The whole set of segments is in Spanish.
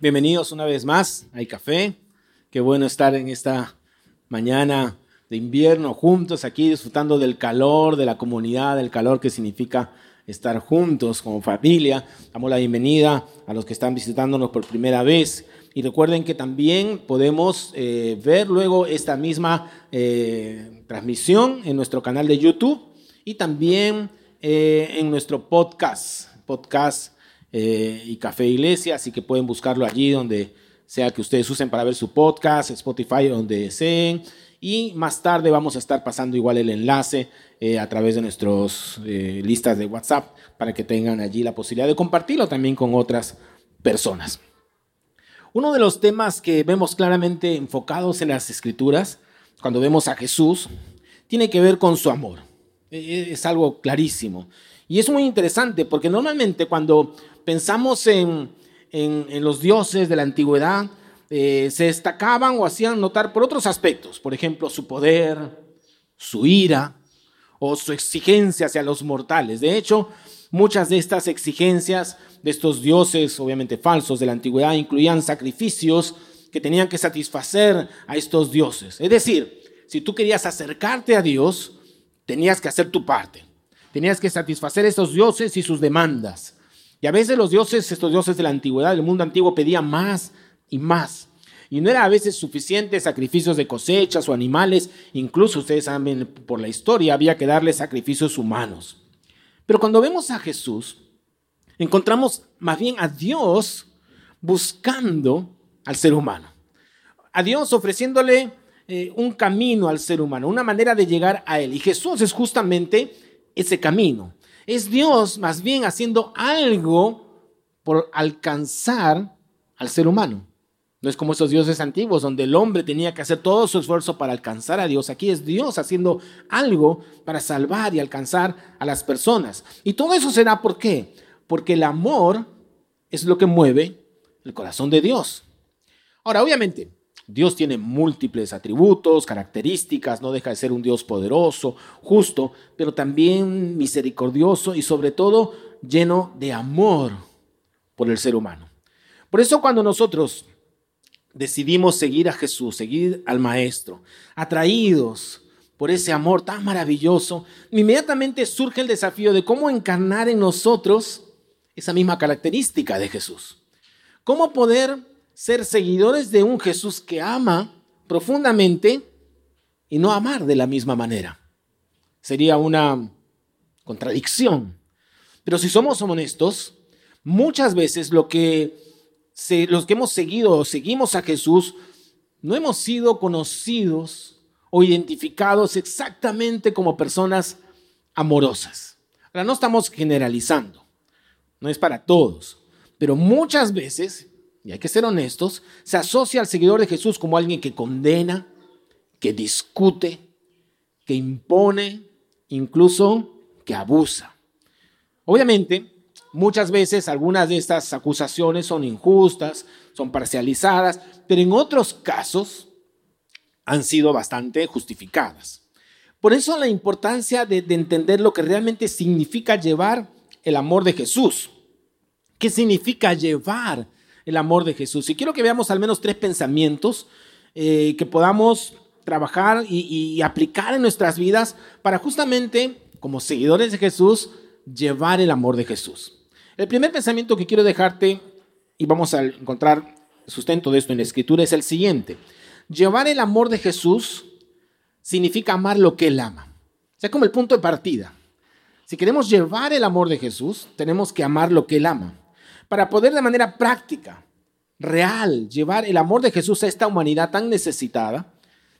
Bienvenidos una vez más a Café. Qué bueno estar en esta mañana de invierno juntos aquí disfrutando del calor de la comunidad, del calor que significa estar juntos como familia. Damos la bienvenida a los que están visitándonos por primera vez. Y recuerden que también podemos eh, ver luego esta misma eh, transmisión en nuestro canal de YouTube y también eh, en nuestro podcast, podcast eh, y Café Iglesia, así que pueden buscarlo allí donde sea que ustedes usen para ver su podcast, Spotify, donde deseen. Y más tarde vamos a estar pasando igual el enlace eh, a través de nuestras eh, listas de WhatsApp para que tengan allí la posibilidad de compartirlo también con otras personas. Uno de los temas que vemos claramente enfocados en las escrituras, cuando vemos a Jesús, tiene que ver con su amor. E, e, es algo clarísimo. Y es muy interesante porque normalmente cuando pensamos en, los dioses de la antigüedad, eh, se destacaban o hacían notar por otros aspectos, por ejemplo, su poder, su ira o su exigencia hacia los mortales. De hecho, muchas de estas exigencias de estos dioses, obviamente falsos de la antigüedad, incluían sacrificios que tenían que satisfacer a estos dioses. Es decir, si tú querías acercarte a Dios, tenías que hacer tu parte. Tenías que satisfacer a estos dioses y sus demandas. Y a veces los dioses, estos dioses de la antigüedad, del mundo antiguo, pedían más y más. Y no era a veces suficiente sacrificios de cosechas o animales, incluso ustedes saben por la historia, había que darle sacrificios humanos. Pero cuando vemos a Jesús, encontramos más bien a Dios buscando al ser humano. A Dios ofreciéndole eh, un camino al ser humano, una manera de llegar a Él. Y Jesús es justamente ese camino. Es Dios más bien haciendo algo por alcanzar al ser humano. No es como esos dioses antiguos donde el hombre tenía que hacer todo su esfuerzo para alcanzar a Dios. Aquí es Dios haciendo algo para salvar y alcanzar a las personas. Y todo eso será por qué? Porque el amor es lo que mueve el corazón de Dios. Ahora, obviamente, Dios tiene múltiples atributos, características, no deja de ser un Dios poderoso, justo, pero también misericordioso y sobre todo lleno de amor por el ser humano. Por eso cuando nosotros decidimos seguir a Jesús, seguir al Maestro, atraídos por ese amor tan maravilloso, inmediatamente surge el desafío de cómo encarnar en nosotros esa misma característica de Jesús. ¿Cómo poder ser seguidores de un Jesús que ama profundamente y no amar de la misma manera. Sería una contradicción. Pero si somos honestos, muchas veces lo que los que hemos seguido o seguimos a Jesús no hemos sido conocidos o identificados exactamente como personas amorosas. Ahora, no estamos generalizando, no es para todos, pero muchas veces y hay que ser honestos, se asocia al seguidor de Jesús como alguien que condena, que discute, que impone, incluso que abusa. Obviamente, muchas veces algunas de estas acusaciones son injustas, son parcializadas, pero en otros casos han sido bastante justificadas. Por eso la importancia de, de entender lo que realmente significa llevar el amor de Jesús. ¿Qué significa llevar el amor de Jesús. Y quiero que veamos al menos tres pensamientos eh, que podamos trabajar y, aplicar en nuestras vidas para justamente, como seguidores de Jesús, llevar el amor de Jesús. El primer pensamiento que quiero dejarte, y vamos a encontrar sustento de esto en la escritura, es el siguiente. Llevar el amor de Jesús significa amar lo que Él ama. O sea, como el punto de partida. Si queremos llevar el amor de Jesús, tenemos que amar lo que Él ama para poder de manera práctica, real, llevar el amor de Jesús a esta humanidad tan necesitada,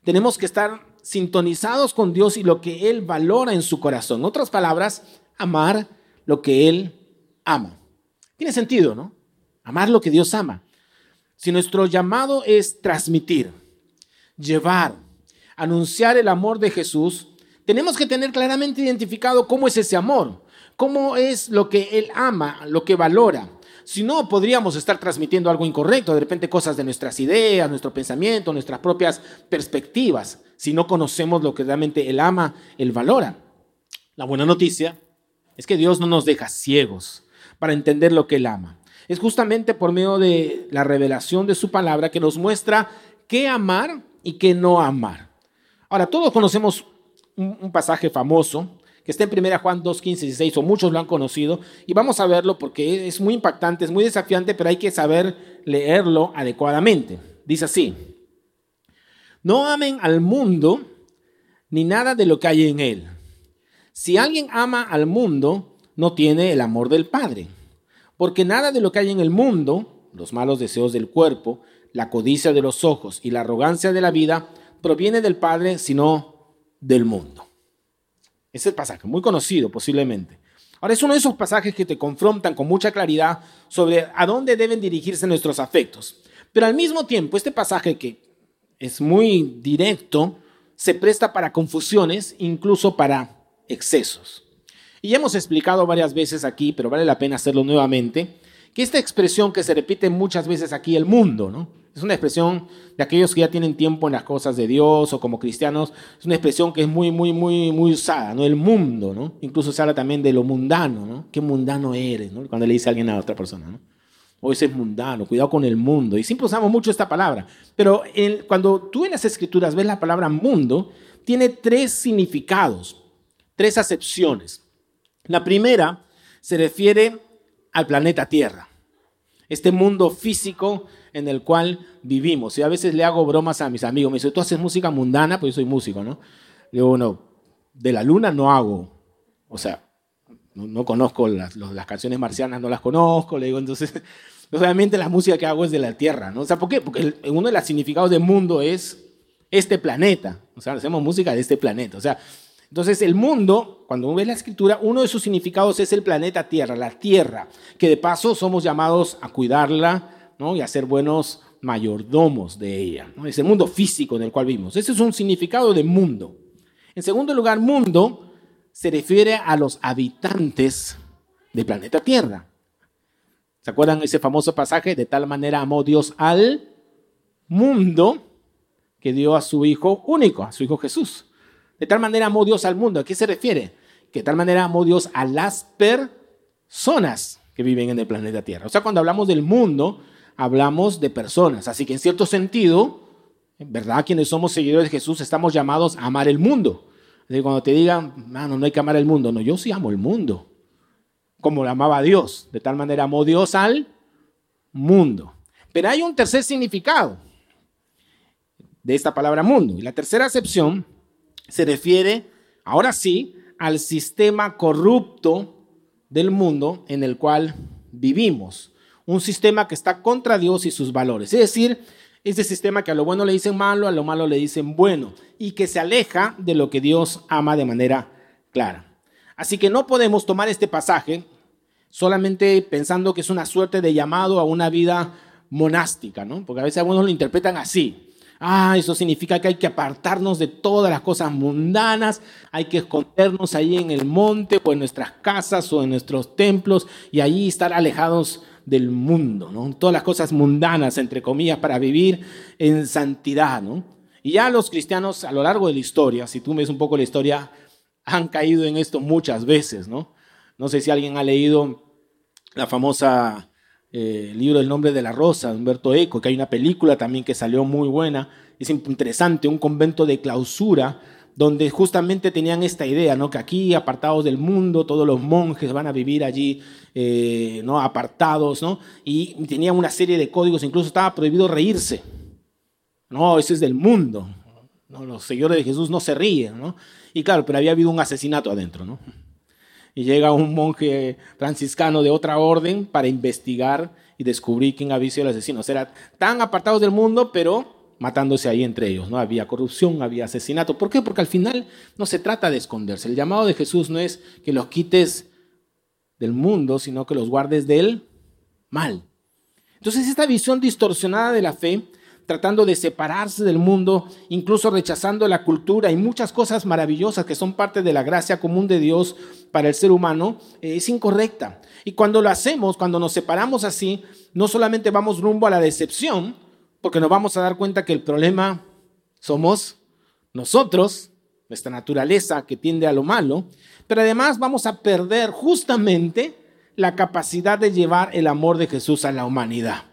tenemos que estar sintonizados con Dios y lo que Él valora en su corazón. En otras palabras, amar lo que Él ama. Tiene sentido, ¿no? Amar lo que Dios ama. Si nuestro llamado es transmitir, llevar, anunciar el amor de Jesús, tenemos que tener claramente identificado cómo es ese amor, cómo es lo que Él ama, lo que valora. Si no, podríamos estar transmitiendo algo incorrecto, de repente cosas de nuestras ideas, nuestro pensamiento, nuestras propias perspectivas, si no conocemos lo que realmente Él ama, Él valora. La buena noticia es que Dios no nos deja ciegos para entender lo que Él ama. Es justamente por medio de la revelación de su palabra que nos muestra qué amar y qué no amar. Ahora, todos conocemos un, pasaje famoso que está en 1 Juan 2, 15 y 16, o muchos lo han conocido, y vamos a verlo porque es muy impactante, es muy desafiante, pero hay que saber leerlo adecuadamente. Dice así, no amen al mundo ni nada de lo que hay en él. Si alguien ama al mundo, no tiene el amor del Padre, porque nada de lo que hay en el mundo, los malos deseos del cuerpo, la codicia de los ojos y la arrogancia de la vida, proviene del Padre, sino del mundo. Es el pasaje, muy conocido posiblemente. Ahora es uno de esos pasajes que te confrontan con mucha claridad sobre a dónde deben dirigirse nuestros afectos. Pero al mismo tiempo, este pasaje que es muy directo, se presta para confusiones, incluso para excesos. Y hemos explicado varias veces aquí, pero vale la pena hacerlo nuevamente, que esta expresión que se repite muchas veces aquí, el mundo, ¿no? Es una expresión de aquellos que ya tienen tiempo en las cosas de Dios o como cristianos, es una expresión que es muy, muy, muy, muy usada, ¿no? El mundo, ¿no? Incluso se habla también de lo mundano, ¿no? ¿Qué mundano eres, ¿no? Cuando le dice a alguien a otra persona, ¿no? O es mundano, cuidado con el mundo. Y siempre usamos mucho esta palabra. Pero cuando tú en las escrituras ves la palabra mundo, tiene tres significados, tres acepciones. La primera se refiere al planeta Tierra, este mundo físico en el cual vivimos. Y a veces le hago bromas a mis amigos. Me dicen, ¿tú haces música mundana? Pues yo soy músico, ¿no? Le digo, no, de la luna no hago. O sea, no, conozco las, canciones marcianas, no las conozco. Le digo, entonces, obviamente la música que hago es de la Tierra, ¿no? O sea, ¿por qué? Porque uno de los significados de mundo es este planeta. O sea, hacemos música de este planeta. O sea, entonces el mundo, cuando uno ve la escritura, uno de sus significados es el planeta Tierra, la Tierra, que de paso somos llamados a cuidarla, y a ser buenos mayordomos de ella. ¿no? Es el mundo físico en el cual vivimos. Ese es un significado de mundo. En segundo lugar, mundo se refiere a los habitantes del planeta Tierra. ¿Se acuerdan ese famoso pasaje? De tal manera amó Dios al mundo que dio a su Hijo único, a su Hijo Jesús. De tal manera amó Dios al mundo. ¿A qué se refiere? Que de tal manera amó Dios a las personas que viven en el planeta Tierra. O sea, cuando hablamos del mundo, hablamos de personas. Así que en cierto sentido, ¿verdad? Quienes somos seguidores de Jesús estamos llamados a amar el mundo. Así cuando te digan, mano, no hay que amar el mundo, no, yo sí amo el mundo, como lo amaba Dios. De tal manera amó Dios al mundo. Pero hay un tercer significado de esta palabra mundo. Y la tercera acepción se refiere, ahora sí, al sistema corrupto del mundo en el cual vivimos un sistema que está contra Dios y sus valores. Es decir, ese sistema que a lo bueno le dicen malo, a lo malo le dicen bueno, y que se aleja de lo que Dios ama de manera clara. Así que no podemos tomar este pasaje solamente pensando que es una suerte de llamado a una vida monástica, ¿no? Porque a veces algunos lo interpretan así. Ah, eso significa que hay que apartarnos de todas las cosas mundanas, hay que escondernos ahí en el monte o en nuestras casas o en nuestros templos y allí estar alejados del mundo, ¿no? Todas las cosas mundanas, entre comillas, para vivir en santidad, ¿no? Y ya los cristianos a lo largo de la historia, si tú ves un poco la historia, han caído en esto muchas veces, ¿no? No sé si alguien ha leído la famosa eh, libro El nombre de la rosa, de Humberto Eco, que hay una película también que salió muy buena, es interesante, un convento de clausura donde justamente tenían esta idea, ¿no? que aquí, apartados del mundo, todos los monjes van a vivir allí eh, ¿no? apartados, ¿no? y tenían una serie de códigos, incluso estaba prohibido reírse. No, ese es del mundo. ¿no? Los seguidores de Jesús no se ríen. ¿no? Y claro, pero había habido un asesinato adentro. ¿no? Y llega un monje franciscano de otra orden para investigar y descubrir quién había sido el asesino. O sea, tan apartados del mundo, pero matándose ahí entre ellos, ¿no? Había corrupción, había asesinato. ¿Por qué? Porque al final no se trata de esconderse. El llamado de Jesús no es que los quites del mundo, sino que los guardes del mal. Entonces esta visión distorsionada de la fe, tratando de separarse del mundo, incluso rechazando la cultura y muchas cosas maravillosas que son parte de la gracia común de Dios para el ser humano, eh, es incorrecta. Y cuando lo hacemos, cuando nos separamos así, no solamente vamos rumbo a la decepción, porque nos vamos a dar cuenta que el problema somos nosotros, nuestra naturaleza que tiende a lo malo, pero además vamos a perder justamente la capacidad de llevar el amor de Jesús a la humanidad.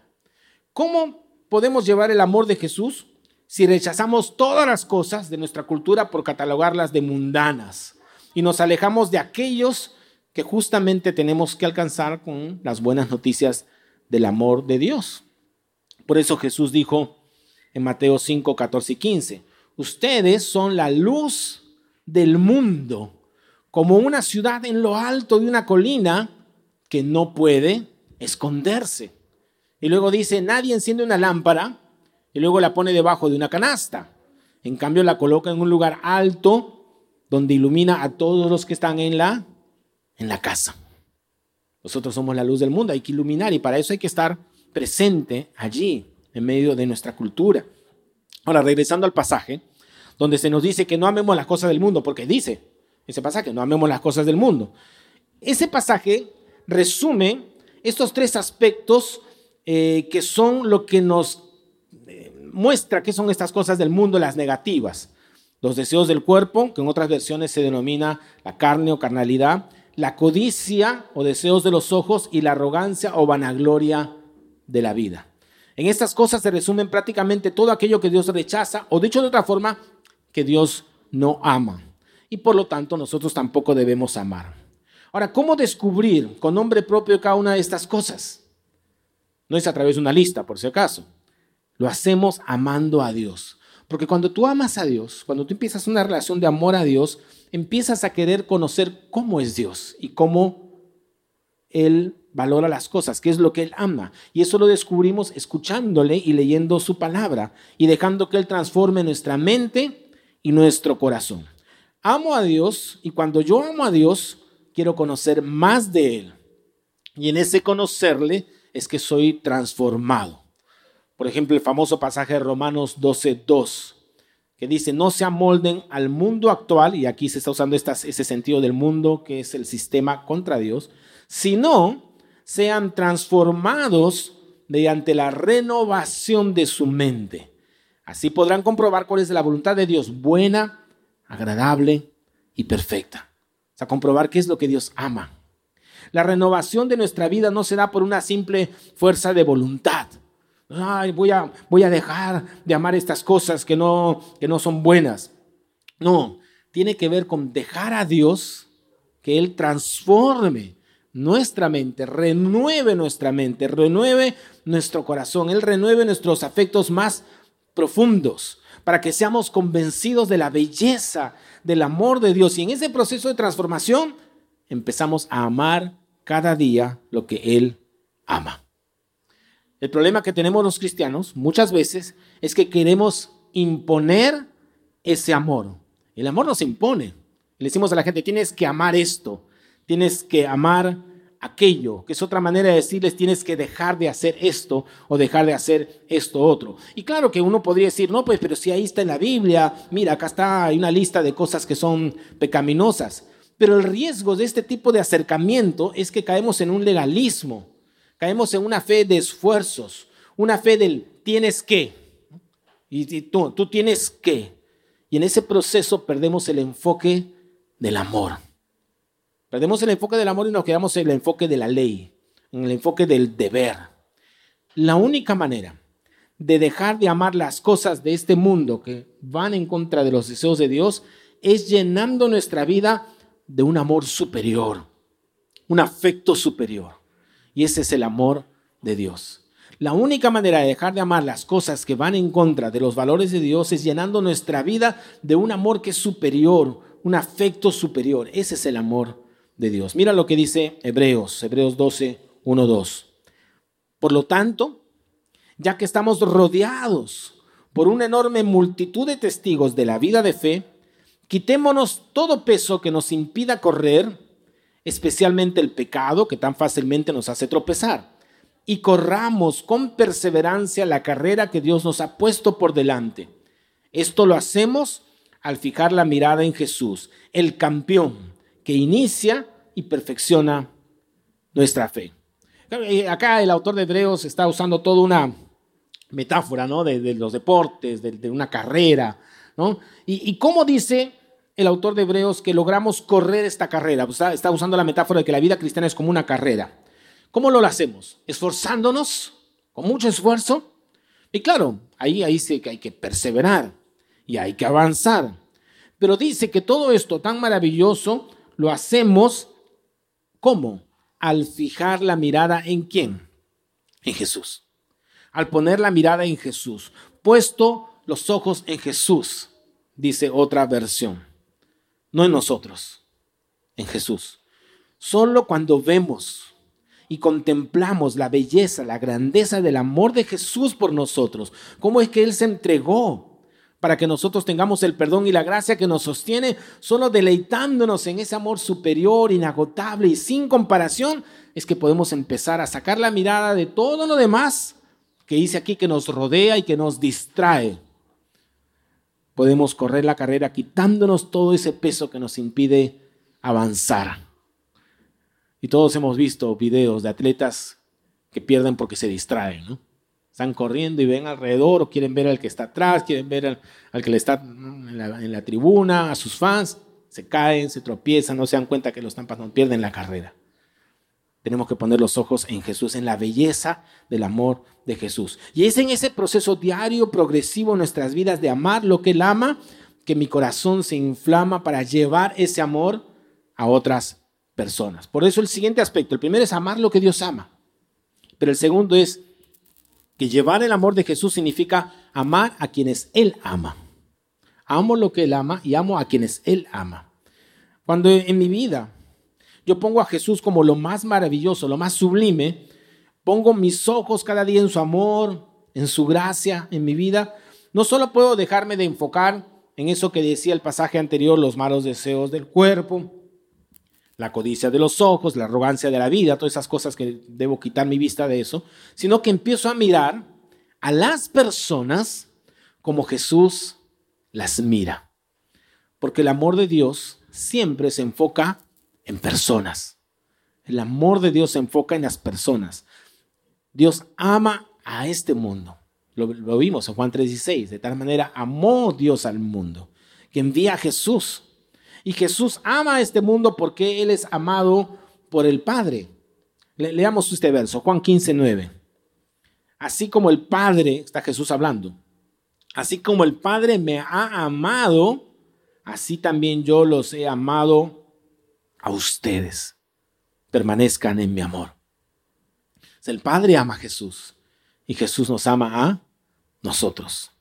¿Cómo podemos llevar el amor de Jesús si rechazamos todas las cosas de nuestra cultura por catalogarlas de mundanas y nos alejamos de aquellos que justamente tenemos que alcanzar con las buenas noticias del amor de Dios? Por eso Jesús dijo en Mateo 5, 14 y 15, ustedes son la luz del mundo, como una ciudad en lo alto de una colina que no puede esconderse. Y luego dice, nadie enciende una lámpara y luego la pone debajo de una canasta. En cambio la coloca en un lugar alto donde ilumina a todos los que están en la, en la casa. Nosotros somos la luz del mundo, hay que iluminar y para eso hay que estar presente allí, en medio de nuestra cultura. Ahora, regresando al pasaje, donde se nos dice que no amemos las cosas del mundo, porque dice ese pasaje, no amemos las cosas del mundo. Ese pasaje resume estos tres aspectos eh, que son lo que nos eh, muestra qué son estas cosas del mundo, las negativas. Los deseos del cuerpo, que en otras versiones se denomina la carne o carnalidad, la codicia o deseos de los ojos y la arrogancia o vanagloria de la vida. En estas cosas se resumen prácticamente todo aquello que Dios rechaza o dicho de otra forma, que Dios no ama. Y por lo tanto nosotros tampoco debemos amar. Ahora, ¿cómo descubrir con nombre propio cada una de estas cosas? No es a través de una lista, por si acaso. Lo hacemos amando a Dios. Porque cuando tú amas a Dios, cuando tú empiezas una relación de amor a Dios, empiezas a querer conocer cómo es Dios y cómo Él valora las cosas, qué es lo que Él ama. Y eso lo descubrimos escuchándole y leyendo su palabra y dejando que Él transforme nuestra mente y nuestro corazón. Amo a Dios y cuando yo amo a Dios, quiero conocer más de Él. Y en ese conocerle es que soy transformado. Por ejemplo, el famoso pasaje de Romanos 12.2, que dice, no se amolden al mundo actual, y aquí se está usando ese sentido del mundo, que es el sistema contra Dios, sino sean transformados mediante la renovación de su mente. Así podrán comprobar cuál es la voluntad de Dios, buena, agradable y perfecta. O sea, comprobar qué es lo que Dios ama. La renovación de nuestra vida no se da por una simple fuerza de voluntad. Ay, voy a, voy a dejar de amar estas cosas que no, que no son buenas. No, tiene que ver con dejar a Dios que Él transforme nuestra mente, renueve nuestra mente, renueve nuestro corazón, Él renueve nuestros afectos más profundos para que seamos convencidos de la belleza, del amor de Dios. Y en ese proceso de transformación empezamos a amar cada día lo que Él ama. El problema que tenemos los cristianos muchas veces es que queremos imponer ese amor. El amor nos impone. Le decimos a la gente, tienes que amar esto, tienes que amar aquello, que es otra manera de decirles tienes que dejar de hacer esto o dejar de hacer esto otro. Y claro que uno podría decir, no, pues, pero si ahí está en la Biblia, mira, acá está, hay una lista de cosas que son pecaminosas. Pero el riesgo de este tipo de acercamiento es que caemos en un legalismo, caemos en una fe de esfuerzos, una fe del tienes que, y tú, tú tienes que. Y en ese proceso perdemos el enfoque del amor. Perdemos el enfoque del amor y nos quedamos en el enfoque de la ley, en el enfoque del deber. La única manera de dejar de amar las cosas de este mundo que van en contra de los deseos de Dios es llenando nuestra vida de un amor superior, un afecto superior. Y ese es el amor de Dios. La única manera de dejar de amar las cosas que van en contra de los valores de Dios es llenando nuestra vida de un amor que es superior, un afecto superior. Ese es el amor de Dios. Mira lo que dice Hebreos, Hebreos 12, 1, 2. Por lo tanto, ya que estamos rodeados por una enorme multitud de testigos de la vida de fe, quitémonos todo peso que nos impida correr, especialmente el pecado que tan fácilmente nos hace tropezar, y corramos con perseverancia la carrera que Dios nos ha puesto por delante. Esto lo hacemos al fijar la mirada en Jesús, el campeón que inicia y perfecciona nuestra fe. Acá el autor de Hebreos está usando toda una metáfora ¿no? de, los deportes, de, una carrera. ¿no? Y, cómo dice el autor de Hebreos que logramos correr esta carrera. Está, usando la metáfora de que la vida cristiana es como una carrera. ¿Cómo lo hacemos? Esforzándonos, con mucho esfuerzo. Y claro, ahí, ahí que hay que perseverar y hay que avanzar. Pero dice que todo esto tan maravilloso lo hacemos ¿cómo? Al fijar la mirada en quién? En Jesús. Al poner la mirada en Jesús. Puesto los ojos en Jesús, dice otra versión. No en nosotros, en Jesús. Solo cuando vemos y contemplamos la belleza, la grandeza del amor de Jesús por nosotros, cómo es que Él se entregó para que nosotros tengamos el perdón y la gracia que nos sostiene, solo deleitándonos en ese amor superior, inagotable y sin comparación, es que podemos empezar a sacar la mirada de todo lo demás que dice aquí que nos rodea y que nos distrae. Podemos correr la carrera quitándonos todo ese peso que nos impide avanzar. Y todos hemos visto videos de atletas que pierden porque se distraen, ¿no? Están corriendo y ven alrededor o quieren ver al que está atrás, quieren ver al, que le está en la, tribuna, a sus fans. Se caen, se tropiezan, no se dan cuenta que los están pasando, pierden la carrera. Tenemos que poner los ojos en Jesús, en la belleza del amor de Jesús. Y es en ese proceso diario, progresivo en nuestras vidas de amar lo que Él ama, que mi corazón se inflama para llevar ese amor a otras personas. Por eso el siguiente aspecto, el primero es amar lo que Dios ama, pero el segundo es que llevar el amor de Jesús significa amar a quienes Él ama. Amo lo que Él ama y amo a quienes Él ama. Cuando en mi vida yo pongo a Jesús como lo más maravilloso, lo más sublime, pongo mis ojos cada día en su amor, en su gracia, en mi vida, no solo puedo dejarme de enfocar en eso que decía el pasaje anterior, los malos deseos del cuerpo, la codicia de los ojos, la arrogancia de la vida, todas esas cosas que debo quitar mi vista de eso, sino que empiezo a mirar a las personas como Jesús las mira. Porque el amor de Dios siempre se enfoca en personas. El amor de Dios se enfoca en las personas. Dios ama a este mundo. Lo, vimos en Juan 3:16. De tal manera amó Dios al mundo que envía a Jesús y Jesús ama a este mundo porque Él es amado por el Padre. leamos este verso, Juan 15, 9. Así como el Padre, está Jesús hablando, así como el Padre me ha amado, así también yo los he amado a ustedes. Permanezcan en mi amor. El Padre ama a Jesús y Jesús nos ama a nosotros.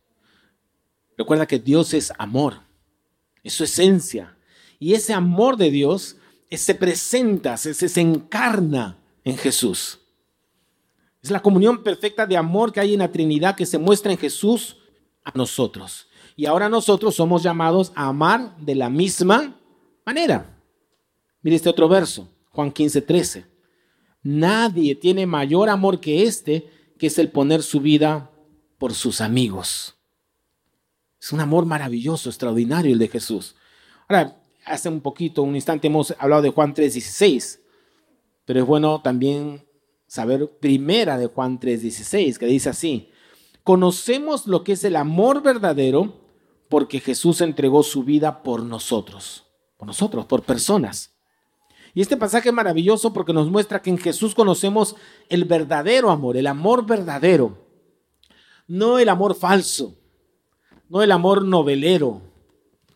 Recuerda que Dios es amor, es su esencia, y ese amor de Dios se presenta, se, se encarna en Jesús. Es la comunión perfecta de amor que hay en la Trinidad que se muestra en Jesús a nosotros. Y ahora nosotros somos llamados a amar de la misma manera. Mire este otro verso, Juan 15, 13. Nadie tiene mayor amor que este, que es el poner su vida por sus amigos. Es un amor maravilloso, extraordinario el de Jesús. Ahora, hace un poquito, un instante hemos hablado de Juan 3:16, pero es bueno también saber primera de Juan 3:16, que dice así, conocemos lo que es el amor verdadero porque Jesús entregó su vida por nosotros, por nosotros, por personas. Y este pasaje es maravilloso porque nos muestra que en Jesús conocemos el verdadero amor, el amor verdadero, no el amor falso, no el amor novelero,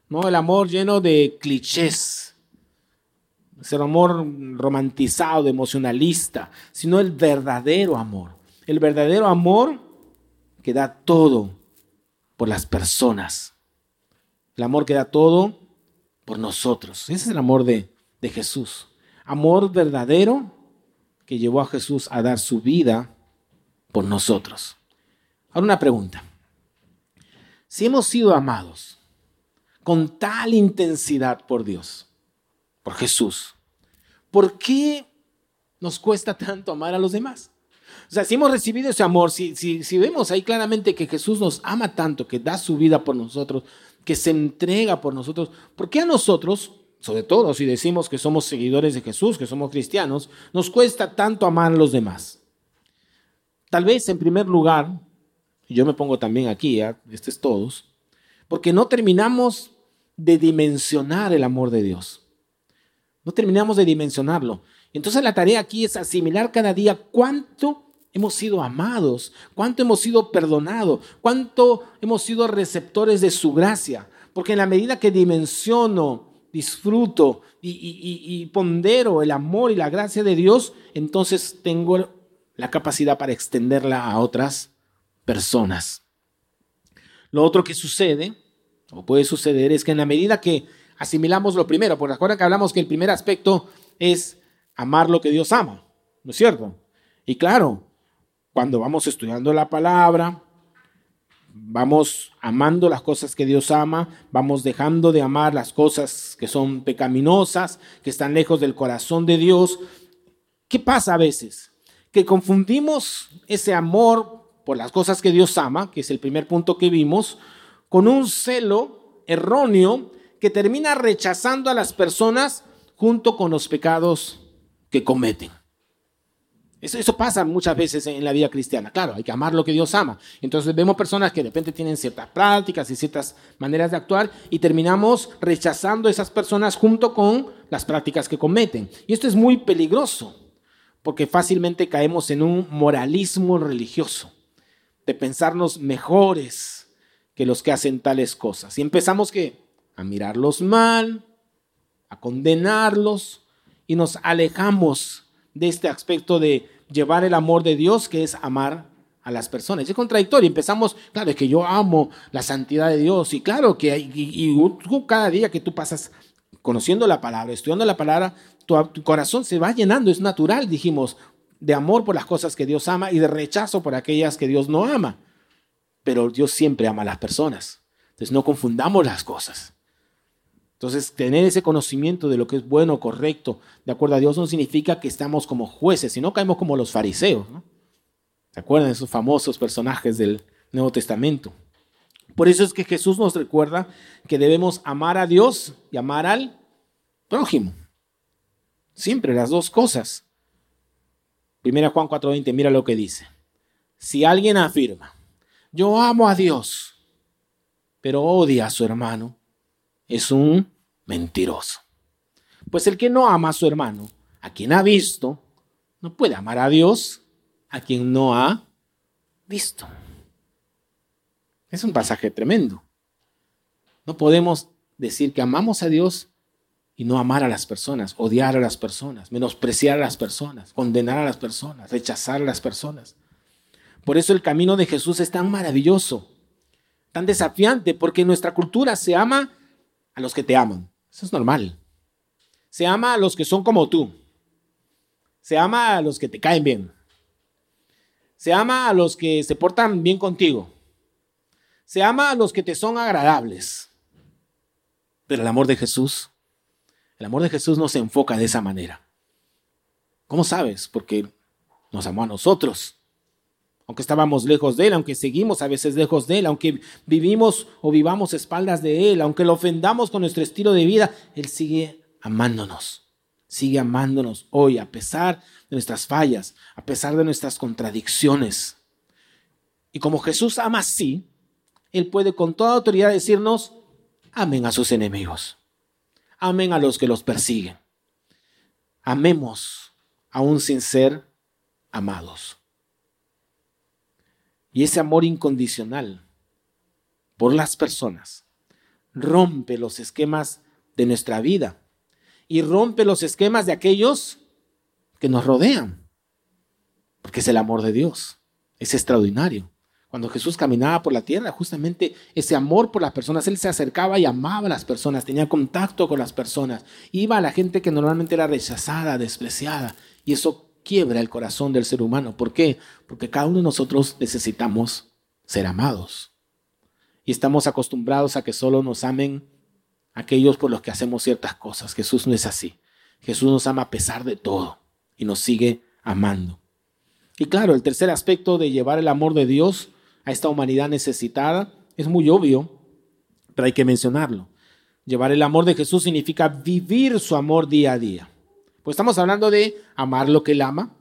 no el amor lleno de clichés, es el amor romantizado, emocionalista, sino el verdadero amor. El verdadero amor que da todo por las personas. El amor que da todo por nosotros. Ese es el amor de, de Jesús. Amor verdadero que llevó a Jesús a dar su vida por nosotros. Ahora una pregunta. Si hemos sido amados, con tal intensidad por Dios, por Jesús, ¿por qué nos cuesta tanto amar a los demás? O sea, si hemos recibido ese amor, si, si, vemos ahí claramente que Jesús nos ama tanto, que da su vida por nosotros, que se entrega por nosotros, ¿por qué a nosotros, sobre todo si decimos que somos seguidores de Jesús, que somos cristianos, nos cuesta tanto amar a los demás? Tal vez en primer lugar, yo me pongo también aquí, ¿eh? este es todos, porque no terminamos de dimensionar el amor de Dios. No terminamos de dimensionarlo. Entonces la tarea aquí es asimilar cada día cuánto hemos sido amados, cuánto hemos sido perdonados, cuánto hemos sido receptores de su gracia. Porque en la medida que dimensiono, disfruto y, pondero el amor y la gracia de Dios, entonces tengo la capacidad para extenderla a otras personas. Lo otro que sucede, o puede suceder, es que en la medida que asimilamos lo primero, porque recuerda que hablamos que el primer aspecto es amar lo que Dios ama, ¿no es cierto? Y claro, cuando vamos estudiando la palabra, vamos amando las cosas que Dios ama, vamos dejando de amar las cosas que son pecaminosas, que están lejos del corazón de Dios. ¿Qué pasa a veces? Que confundimos ese amor por las cosas que Dios ama, que es el primer punto que vimos, con un celo erróneo que termina rechazando a las personas junto con los pecados que cometen. Eso, pasa muchas veces en la vida cristiana. Claro, hay que amar lo que Dios ama. Entonces vemos personas que de repente tienen ciertas prácticas y ciertas maneras de actuar y terminamos rechazando a esas personas junto con las prácticas que cometen. Y esto es muy peligroso porque fácilmente caemos en un moralismo religioso de pensarnos mejores que los que hacen tales cosas. Y empezamos que a mirarlos mal, a condenarlos y nos alejamos de este aspecto de llevar el amor de Dios, que es amar a las personas. Es contradictorio. Empezamos, claro, es que yo amo la santidad de Dios y claro que y, cada día que tú pasas conociendo la palabra, estudiando la palabra, tu, corazón se va llenando, es natural, dijimos, de amor por las cosas que Dios ama y de rechazo por aquellas que Dios no ama. Pero Dios siempre ama a las personas. Entonces no confundamos las cosas. Entonces, tener ese conocimiento de lo que es bueno, correcto, de acuerdo a Dios, no significa que estamos como jueces, sino caemos como los fariseos. ¿no? ¿Se acuerdan de esos famosos personajes del Nuevo Testamento? Por eso es que Jesús nos recuerda que debemos amar a Dios y amar al prójimo. Siempre las dos cosas. Primera Juan 4:20, mira lo que dice. Si alguien afirma, yo amo a Dios, pero odia a su hermano, es un mentiroso. Pues el que no ama a su hermano, a quien ha visto, no puede amar a Dios, a quien no ha visto. Es un pasaje tremendo. No podemos decir que amamos a Dios y no amar a las personas, odiar a las personas, menospreciar a las personas, condenar a las personas, rechazar a las personas. Por eso el camino de Jesús es tan maravilloso, tan desafiante, porque en nuestra cultura se ama a los que te aman. Eso es normal. Se ama a los que son como tú. Se ama a los que te caen bien. Se ama a los que se portan bien contigo. Se ama a los que te son agradables. Pero el amor de Jesús, el amor de Jesús no se enfoca de esa manera. ¿Cómo sabes? Porque nos amó a nosotros aunque estábamos lejos de Él, aunque seguimos a veces lejos de Él, aunque vivimos o vivamos espaldas de Él, aunque lo ofendamos con nuestro estilo de vida, Él sigue amándonos, sigue amándonos hoy a pesar de nuestras fallas, a pesar de nuestras contradicciones. Y como Jesús ama así, Él puede con toda autoridad decirnos, amen a sus enemigos, amen a los que los persiguen, amemos aún sin ser amados. Y ese amor incondicional por las personas rompe los esquemas de nuestra vida y rompe los esquemas de aquellos que nos rodean. Porque es el amor de Dios. Es extraordinario. Cuando Jesús caminaba por la tierra, justamente ese amor por las personas, Él se acercaba y amaba a las personas, tenía contacto con las personas, iba a la gente que normalmente era rechazada, despreciada, y eso quiebra el corazón del ser humano. ¿Por qué? Porque cada uno de nosotros necesitamos ser amados. Y estamos acostumbrados a que solo nos amen aquellos por los que hacemos ciertas cosas. Jesús no es así. Jesús nos ama a pesar de todo y nos sigue amando. Y claro, el tercer aspecto de llevar el amor de Dios a esta humanidad necesitada es muy obvio, pero hay que mencionarlo. Llevar el amor de Jesús significa vivir su amor día a día. Pues estamos hablando de amar lo que él ama,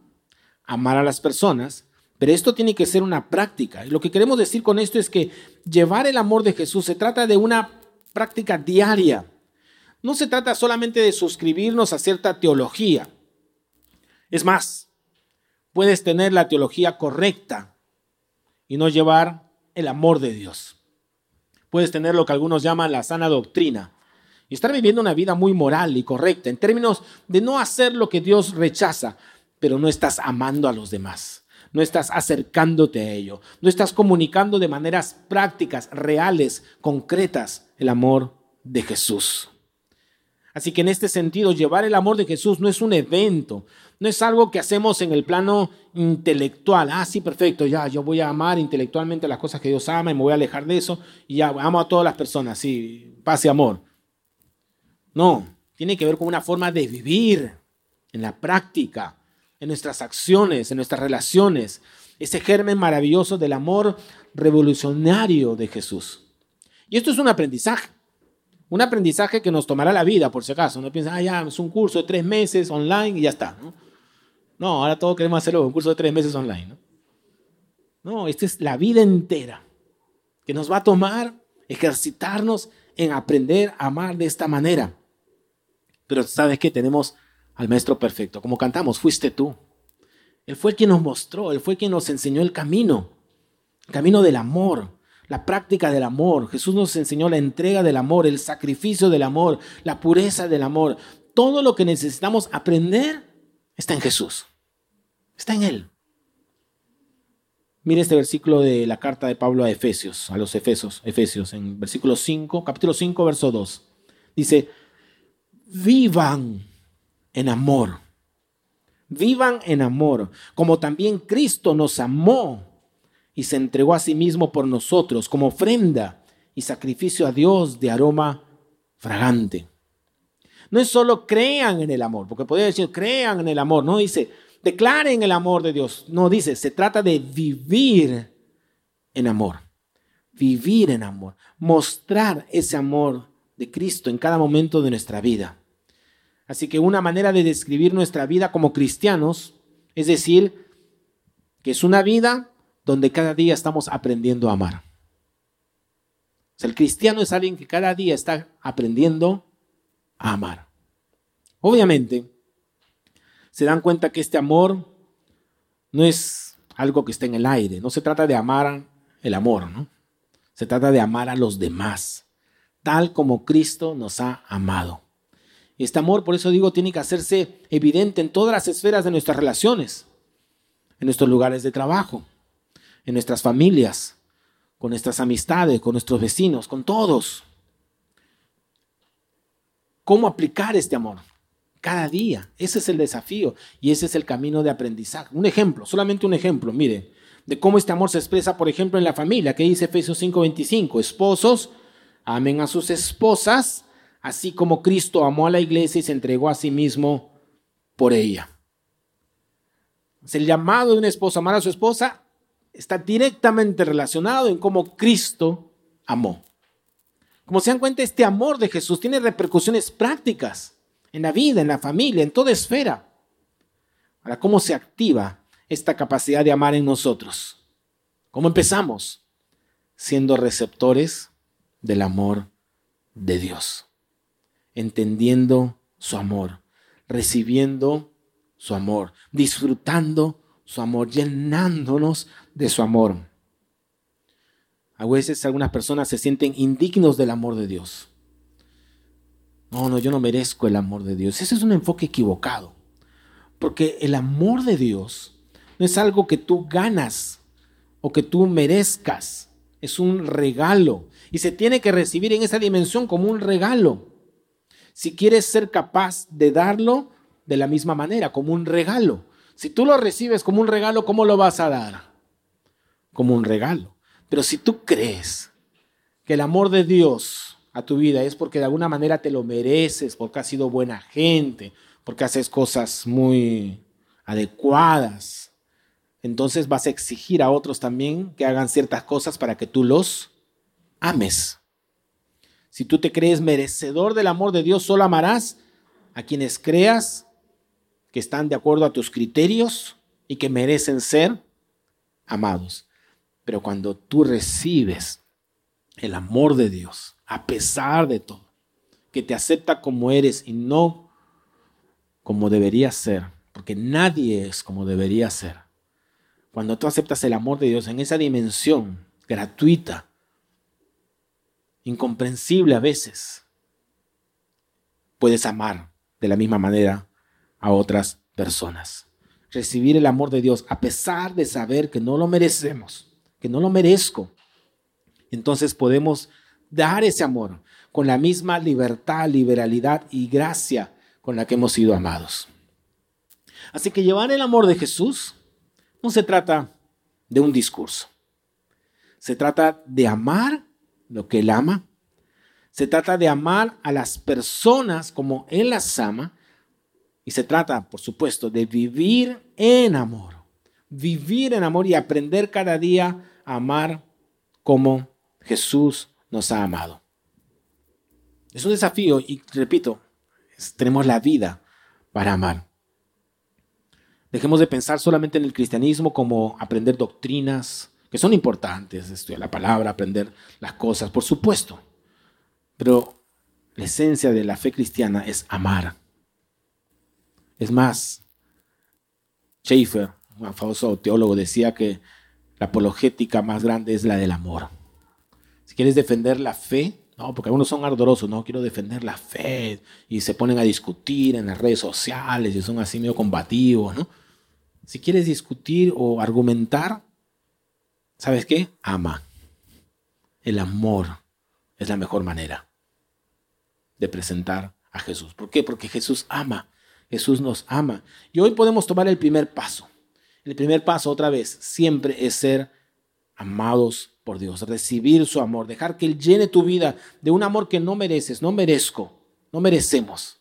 amar a las personas, pero esto tiene que ser una práctica. Y lo que queremos decir con esto es que llevar el amor de Jesús se trata de una práctica diaria. No se trata solamente de suscribirnos a cierta teología. Es más, puedes tener la teología correcta y no llevar el amor de Dios. Puedes tener lo que algunos llaman la sana doctrina y estar viviendo una vida muy moral y correcta en términos de no hacer lo que Dios rechaza, pero no estás amando a los demás, no estás acercándote a ello, no estás comunicando de maneras prácticas, reales, concretas el amor de Jesús. Así que en este sentido, llevar el amor de Jesús no es un evento, no es algo que hacemos en el plano intelectual. Ah, sí, perfecto, ya, yo voy a amar intelectualmente las cosas que Dios ama y me voy a alejar de eso y ya, amo a todas las personas, sí, paz y amor. No, tiene que ver con una forma de vivir en la práctica, en nuestras acciones, en nuestras relaciones. Ese germen maravilloso del amor revolucionario de Jesús. Y esto es un aprendizaje. Un aprendizaje que nos tomará la vida, por si acaso. No piensa, ah, ya, es un curso de tres meses online y ya está. No, ahora todos queremos hacerlo, un curso de tres meses online. no, esta es la vida entera que nos va a tomar ejercitarnos en aprender a amar de esta manera. Pero sabes que tenemos al Maestro Perfecto. Como cantamos, fuiste tú. Él fue quien nos mostró, Él fue quien nos enseñó el camino, el camino del amor, la práctica del amor. Jesús nos enseñó la entrega del amor, el sacrificio del amor, la pureza del amor. Todo lo que necesitamos aprender está en Jesús, está en Él. Mire este versículo de la carta de Pablo a Efesios, a los Efesios, Efesios, en versículo 5, capítulo 5, verso 2. Dice, vivan en amor. Vivan en amor, como también Cristo nos amó y se entregó a sí mismo por nosotros como ofrenda y sacrificio a Dios de aroma fragante. No es solo crean en el amor, porque podría decir crean en el amor, no dice declaren el amor de Dios, no dice, se trata de vivir en amor, vivir en amor, mostrar ese amor de Cristo en cada momento de nuestra vida. Así que una manera de describir nuestra vida como cristianos es decir que es una vida donde cada día estamos aprendiendo a amar. el cristiano es alguien que cada día está aprendiendo a amar. Obviamente, se dan cuenta que este amor no es algo que está en el aire, no se trata de amar el amor, ¿no? Se trata de amar a los demás, tal como Cristo nos ha amado. Este amor, por eso digo, tiene que hacerse evidente en todas las esferas de nuestras relaciones, en nuestros lugares de trabajo, en nuestras familias, con nuestras amistades, con nuestros vecinos, con todos. ¿Cómo aplicar este amor? Cada día. Ese es el desafío y ese es el camino de aprendizaje. Un ejemplo, solamente un ejemplo, mire, de cómo este amor se expresa, por ejemplo, en la familia, que dice Efesios 5:25, esposos, amen a sus esposas así como Cristo amó a la iglesia y se entregó a sí mismo por ella. El llamado de una esposa a amar a su esposa está directamente relacionado en cómo Cristo amó. Como se dan cuenta, este amor de Jesús tiene repercusiones prácticas en la vida, en la familia, en toda esfera. Ahora, ¿cómo se activa esta capacidad de amar en nosotros? ¿Cómo empezamos? Siendo receptores del amor de Dios entendiendo su amor, recibiendo su amor, disfrutando su amor, llenándonos de su amor. A veces algunas personas se sienten indignos del amor de Dios. No, no, yo no merezco el amor de Dios. Ese es un enfoque equivocado. Porque el amor de Dios no es algo que tú ganas o que tú merezcas. Es un regalo. Y se tiene que recibir en esa dimensión como un regalo si quieres ser capaz de darlo de la misma manera, como un regalo. Si tú lo recibes como un regalo, ¿cómo lo vas a dar? Como un regalo. Pero si tú crees que el amor de Dios a tu vida es porque de alguna manera te lo mereces, porque has sido buena gente, porque haces cosas muy adecuadas, entonces vas a exigir a otros también que hagan ciertas cosas para que tú los ames. Si tú te crees merecedor del amor de Dios, solo amarás a quienes creas que están de acuerdo a tus criterios y que merecen ser amados. Pero cuando tú recibes el amor de Dios, a pesar de todo, que te acepta como eres y no como debería ser, porque nadie es como debería ser. Cuando tú aceptas el amor de Dios en esa dimensión gratuita, incomprensible a veces, puedes amar de la misma manera a otras personas. Recibir el amor de Dios a pesar de saber que no lo merecemos, que no lo merezco. Entonces podemos dar ese amor con la misma libertad, liberalidad y gracia con la que hemos sido amados. Así que llevar el amor de Jesús no se trata de un discurso. Se trata de amar lo que Él ama. Se trata de amar a las personas como Él las ama. Y se trata, por supuesto, de vivir en amor. Vivir en amor y aprender cada día a amar como Jesús nos ha amado. Es un desafío y repito, tenemos la vida para amar. Dejemos de pensar solamente en el cristianismo como aprender doctrinas, que son importantes, estudiar la palabra, aprender las cosas, por supuesto. Pero la esencia de la fe cristiana es amar. Es más, Schaeffer, un famoso teólogo, decía que la apologética más grande es la del amor. Si quieres defender la fe, no, porque algunos son ardorosos, no, quiero defender la fe y se ponen a discutir en las redes sociales y son así medio combativos, ¿no? Si quieres discutir o argumentar, ¿sabes qué? Ama. El amor es la mejor manera de presentar a Jesús. ¿Por qué? Porque Jesús ama. Jesús nos ama. Y hoy podemos tomar el primer paso. El primer paso, otra vez, siempre es ser amados por Dios, recibir su amor, dejar que Él llene tu vida de un amor que no mereces, no merezco, no merecemos,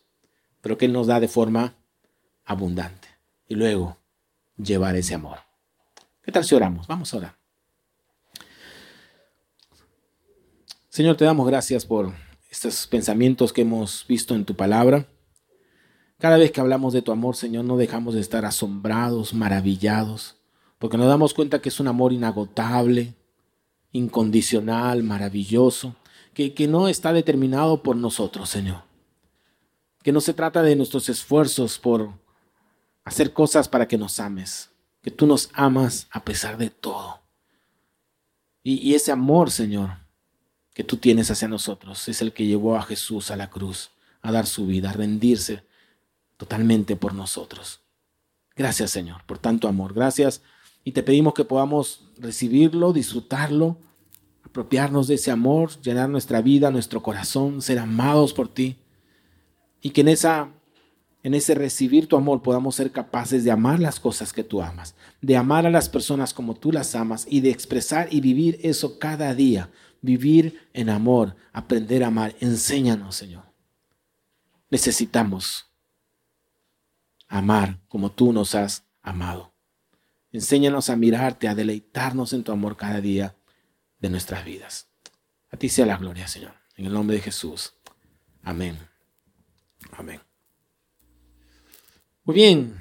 pero que Él nos da de forma abundante. Y luego llevar ese amor. ¿Qué tal si oramos? Vamos a orar. Señor, te damos gracias por estos pensamientos que hemos visto en tu palabra. Cada vez que hablamos de tu amor, Señor, no dejamos de estar asombrados, maravillados, porque nos damos cuenta que es un amor inagotable, incondicional, maravilloso, que, que no está determinado por nosotros, Señor. Que no se trata de nuestros esfuerzos por hacer cosas para que nos ames, que tú nos amas a pesar de todo. Y, y, ese amor, Señor, que tú tienes hacia nosotros, es el que llevó a Jesús a la cruz, a dar su vida, a rendirse totalmente por nosotros. Gracias, Señor, por tanto amor. Gracias y te pedimos que podamos recibirlo, disfrutarlo, apropiarnos de ese amor, llenar nuestra vida, nuestro corazón, ser amados por ti. Y que en, esa, en ese recibir tu amor podamos ser capaces de amar las cosas que tú amas, de amar a las personas como tú las amas y de expresar y vivir eso cada día. Vivir en amor, aprender a amar. Enséñanos, Señor. Necesitamos amar como tú nos has amado. Enséñanos a mirarte, a deleitarnos en tu amor cada día de nuestras vidas. A ti sea la gloria, Señor. En el nombre de Jesús. Amén. Amén. Muy bien.